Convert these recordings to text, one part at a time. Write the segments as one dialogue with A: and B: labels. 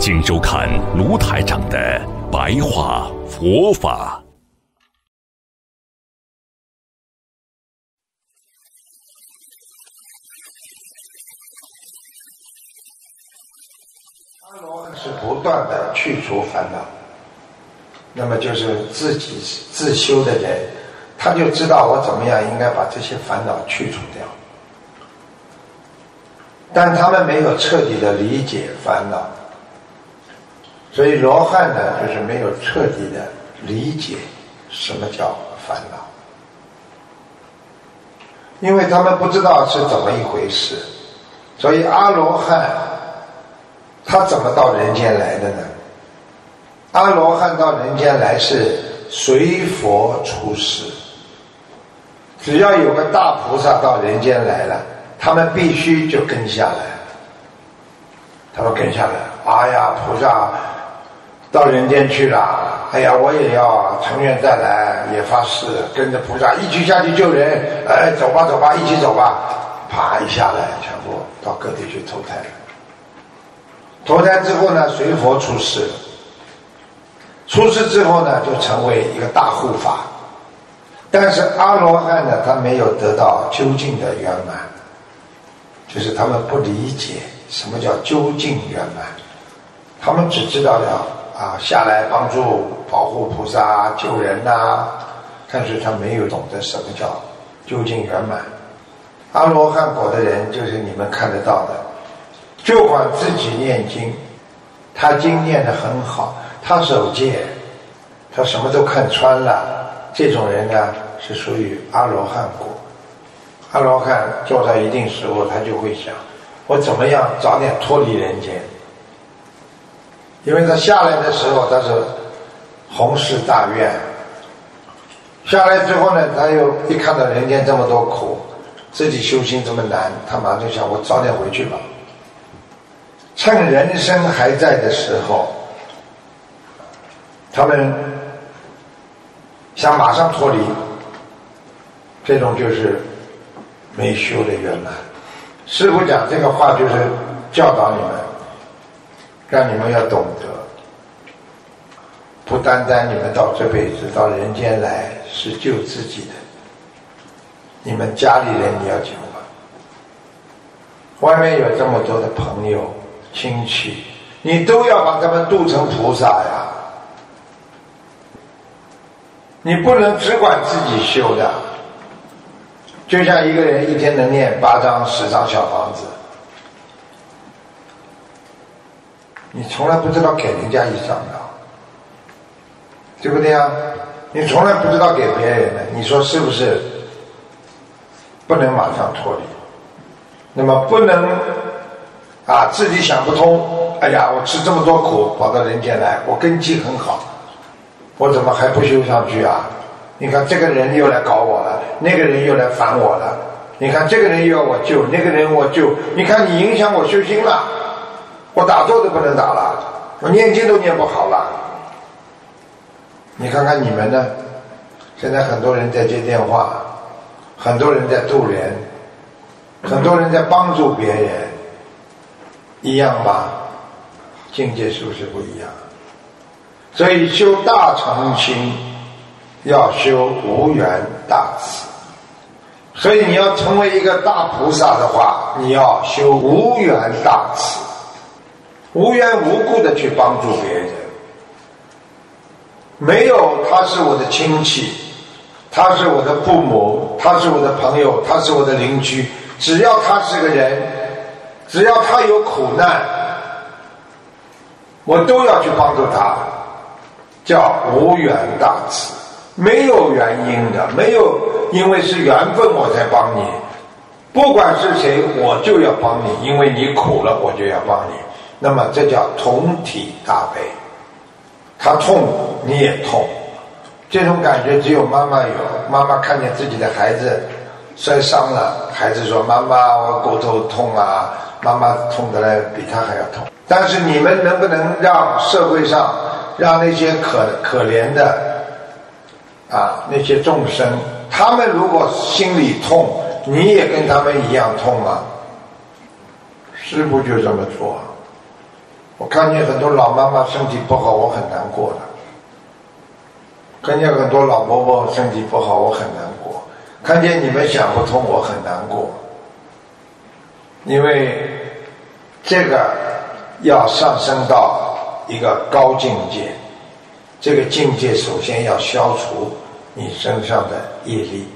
A: 请收看卢台长的白话佛法。
B: 阿罗汉是不断的去除烦恼，那么就是自己自修的人，他就知道我怎么样应该把这些烦恼去除掉，但他们没有彻底的理解烦恼。所以罗汉呢，就是没有彻底的理解什么叫烦恼，因为他们不知道是怎么一回事。所以阿罗汉他怎么到人间来的呢？阿罗汉到人间来是随佛出世，只要有个大菩萨到人间来了，他们必须就跟下来，他们跟下来。哎呀，菩萨。到人间去了，哎呀，我也要成愿再来，也发誓跟着菩萨一起下去救人。哎，走吧，走吧，一起走吧。啪一下来，全部到各地去投胎。投胎之后呢，随佛出世。出世之后呢，就成为一个大护法。但是阿罗汉呢，他没有得到究竟的圆满，就是他们不理解什么叫究竟圆满，他们只知道了。啊，下来帮助保护菩萨救人呐，但是他没有懂得什么叫究竟圆满。阿罗汉果的人就是你们看得到的，就管自己念经，他经念得很好，他守戒，他什么都看穿了。这种人呢，是属于阿罗汉果。阿罗汉做到一定时候，他就会想：我怎么样早点脱离人间？因为他下来的时候，他是宏誓大愿。下来之后呢，他又一看到人间这么多苦，自己修行这么难，他马上就想：我早点回去吧。趁人生还在的时候，他们想马上脱离，这种就是没修的圆满。师傅讲这个话，就是教导你们。让你们要懂得，不单单你们到这辈子到人间来是救自己的，你们家里人你要救啊！外面有这么多的朋友亲戚，你都要把他们度成菩萨呀！你不能只管自己修的，就像一个人一天能念八张十张小房子。你从来不知道给人家一张的，对不对呀？你从来不知道给别人的，你说是不是？不能马上脱离，那么不能啊，自己想不通。哎呀，我吃这么多苦，跑到人间来，我根基很好，我怎么还不修上去啊？你看这个人又来搞我了，那个人又来烦我了。你看这个人又要我救，那个人我救，你看你影响我修心了。我打坐都不能打了，我念经都念不好了。你看看你们呢？现在很多人在接电话，很多人在渡人，很多人在帮助别人，一样吧？境界是不是不一样？所以修大乘心，要修无缘大慈。所以你要成为一个大菩萨的话，你要修无缘大慈。无缘无故的去帮助别人，没有他是我的亲戚，他是我的父母，他是我的朋友，他是我的邻居，只要他是个人，只要他有苦难，我都要去帮助他，叫无缘大慈，没有原因的，没有因为是缘分我才帮你，不管是谁，我就要帮你，因为你苦了，我就要帮你。那么这叫同体大悲，他痛你也痛，这种感觉只有妈妈有。妈妈看见自己的孩子摔伤了，孩子说：“妈妈，我骨头痛啊！”妈妈痛得来比他还要痛。但是你们能不能让社会上，让那些可可怜的啊那些众生，他们如果心里痛，你也跟他们一样痛吗？师傅就这么做。我看见很多老妈妈身体不好，我很难过的；看见很多老伯伯身体不好，我很难过；看见你们想不通，我很难过。因为这个要上升到一个高境界，这个境界首先要消除你身上的业力。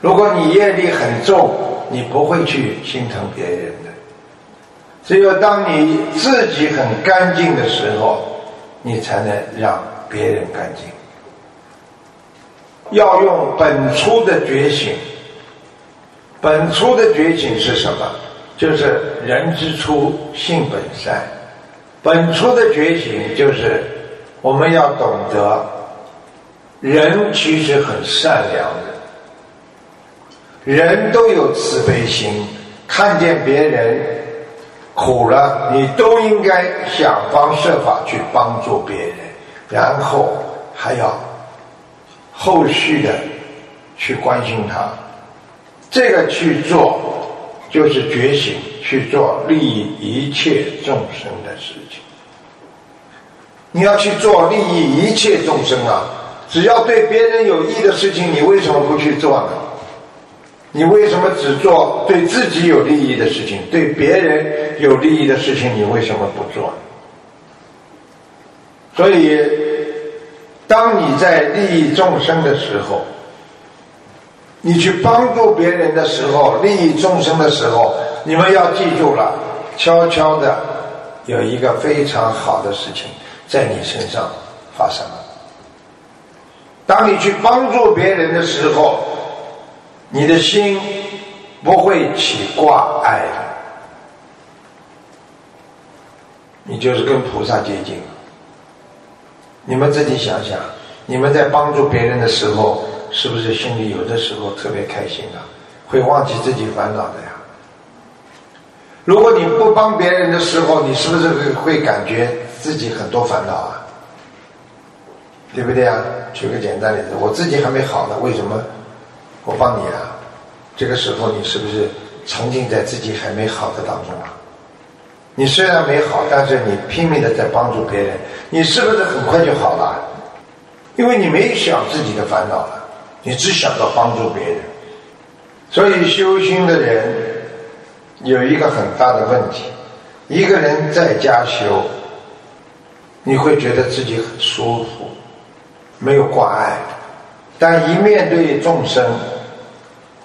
B: 如果你业力很重，你不会去心疼别人。只有当你自己很干净的时候，你才能让别人干净。要用本初的觉醒。本初的觉醒是什么？就是人之初性本善。本初的觉醒就是我们要懂得，人其实很善良的，人都有慈悲心，看见别人苦了，你都应该想方设法去帮助别人，然后还要后续的去关心他。这个去做，就是觉醒，去做利益一切众生的事情。你要去做利益一切众生啊！只要对别人有益的事情，你为什么不去做呢？你为什么只做对自己有利益的事情？对别人有利益的事情，你为什么不做？所以，当你在利益众生的时候，你去帮助别人的时候，利益众生的时候，你们要记住了，悄悄的有一个非常好的事情在你身上发生了。当你去帮助别人的时候，你的心不会起挂碍的，你就是跟菩萨接近。你们自己想想，你们在帮助别人的时候。是不是心里有的时候特别开心啊？会忘记自己烦恼的呀。如果你不帮别人的时候，你是不是会会感觉自己很多烦恼啊？对不对啊？举个简单例子，我自己还没好呢，为什么我帮你啊？这个时候你是不是沉浸在自己还没好的当中啊？你虽然没好，但是你拼命的在帮助别人，你是不是很快就好了？因为你没想自己的烦恼了。你只想到帮助别人，所以修心的人有一个很大的问题：一个人在家修，你会觉得自己很舒服，没有挂碍；但一面对众生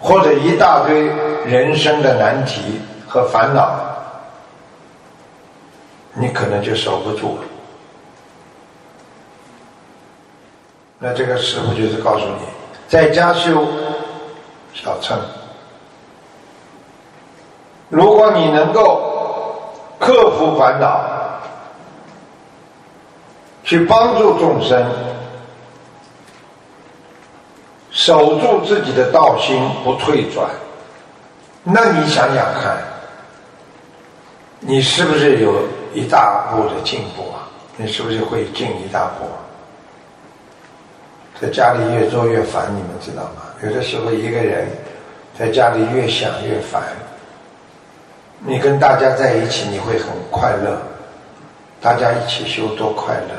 B: 或者一大堆人生的难题和烦恼，你可能就守不住了。那这个师傅就是告诉你。在家修小乘，如果你能够克服烦恼，去帮助众生，守住自己的道心不退转，那你想想看，你是不是有一大步的进步啊？你是不是会进一大步啊？在家里越做越烦，你们知道吗？有的时候一个人在家里越想越烦。你跟大家在一起，你会很快乐，大家一起修多快乐。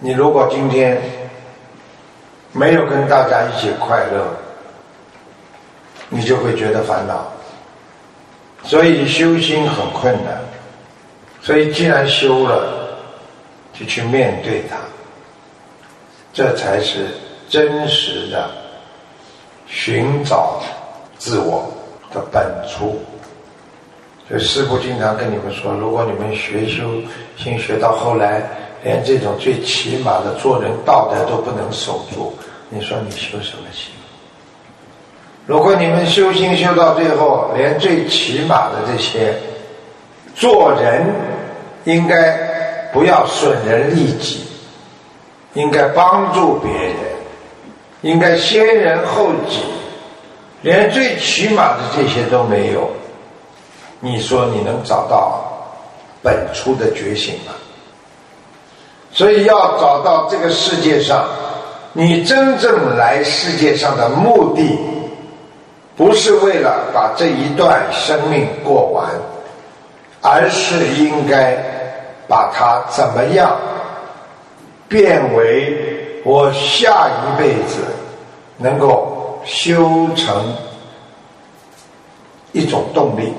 B: 你如果今天没有跟大家一起快乐，你就会觉得烦恼。所以修心很困难。所以既然修了，就去面对它。这才是真实的寻找自我的本初。所以师父经常跟你们说：，如果你们学修心学到后来，连这种最起码的做人道德都不能守住，你说你修什么心？如果你们修心修到最后，连最起码的这些做人应该不要损人利己，应该帮助别人，应该先人后己，连最起码的这些都没有，你说你能找到本初的觉醒吗？所以要找到这个世界上，你真正来世界上的目的，不是为了把这一段生命过完，而是应该把它怎么样变为我下一辈子能够修成一种动力。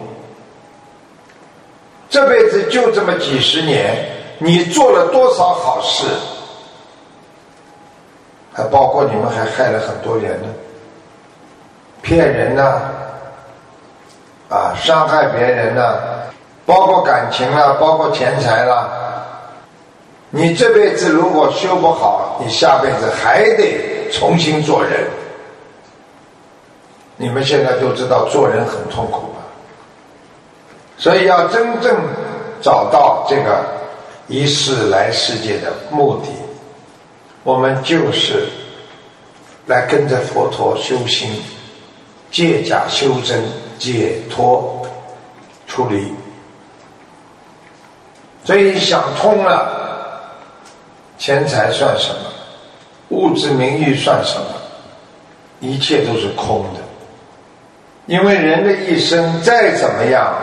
B: 这辈子就这么几十年。你做了多少好事？还包括你们还害了很多人呢，骗人呢，啊，伤害别人呢，包括感情啦，包括钱财啦。你这辈子如果修不好，你下辈子还得重新做人。你们现在都知道做人很痛苦吧？所以要真正找到这个。一世来世界的目的，我们就是来跟着佛陀修心，借假修真，解脱出离。所以想通了，钱财算什么？物质名誉算什么？一切都是空的。因为人的一生再怎么样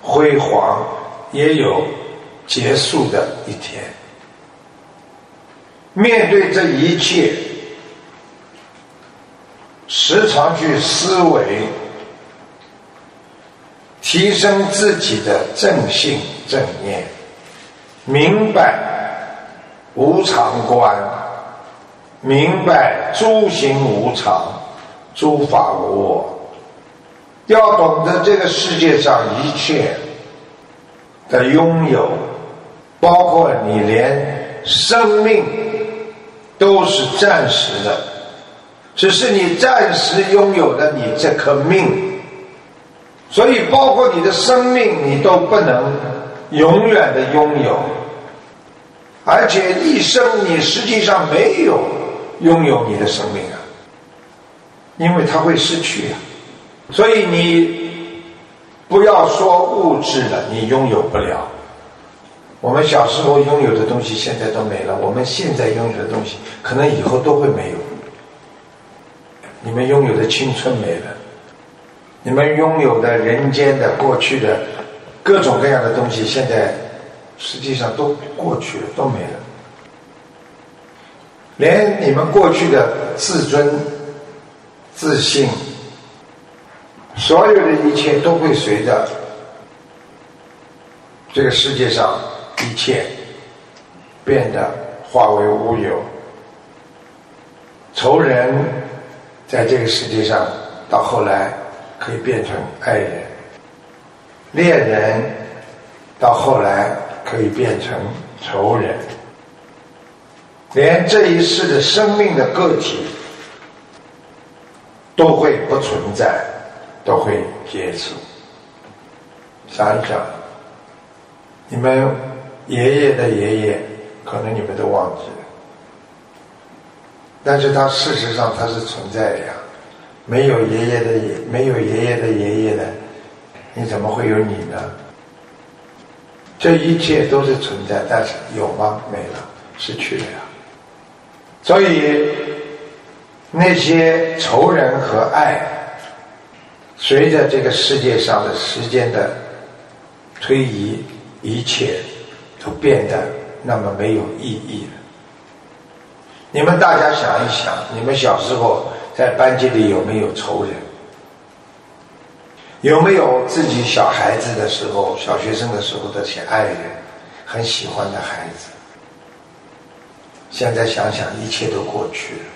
B: 辉煌，也有。结束的一天，面对这一切，时常去思维，提升自己的正性正念，明白无常观，明白诸行无常，诸法无我，要懂得这个世界上一切的拥有。包括你连生命都是暂时的，只是你暂时拥有的你这颗命，所以包括你的生命你都不能永远的拥有，而且一生你实际上没有拥有你的生命啊，因为它会失去啊，所以你不要说物质了，你拥有不了。我们小时候拥有的东西现在都没了，我们现在拥有的东西可能以后都会没有。你们拥有的青春没了，你们拥有的人间的过去的各种各样的东西，现在实际上都过去了，都没了。连你们过去的自尊、自信，所有的一切都会随着这个世界上。一切变得化为乌有，仇人在这个世界上到后来可以变成爱人，恋人到后来可以变成仇人，连这一世的生命的个体都会不存在，都会结束。想一想，你们。爷爷的爷爷，可能你们都忘记了，但是他事实上他是存在的呀。没有爷爷的爷，没有爷爷的爷爷的，你怎么会有你呢？这一切都是存在，但是有吗？没了，失去了呀。所以那些仇人和爱，随着这个世界上的时间的推移，一切。都变得那么没有意义了。你们大家想一想，你们小时候在班级里有没有仇人？有没有自己小孩子的时候、小学生的时候的些爱人，很喜欢的孩子？现在想想，一切都过去了。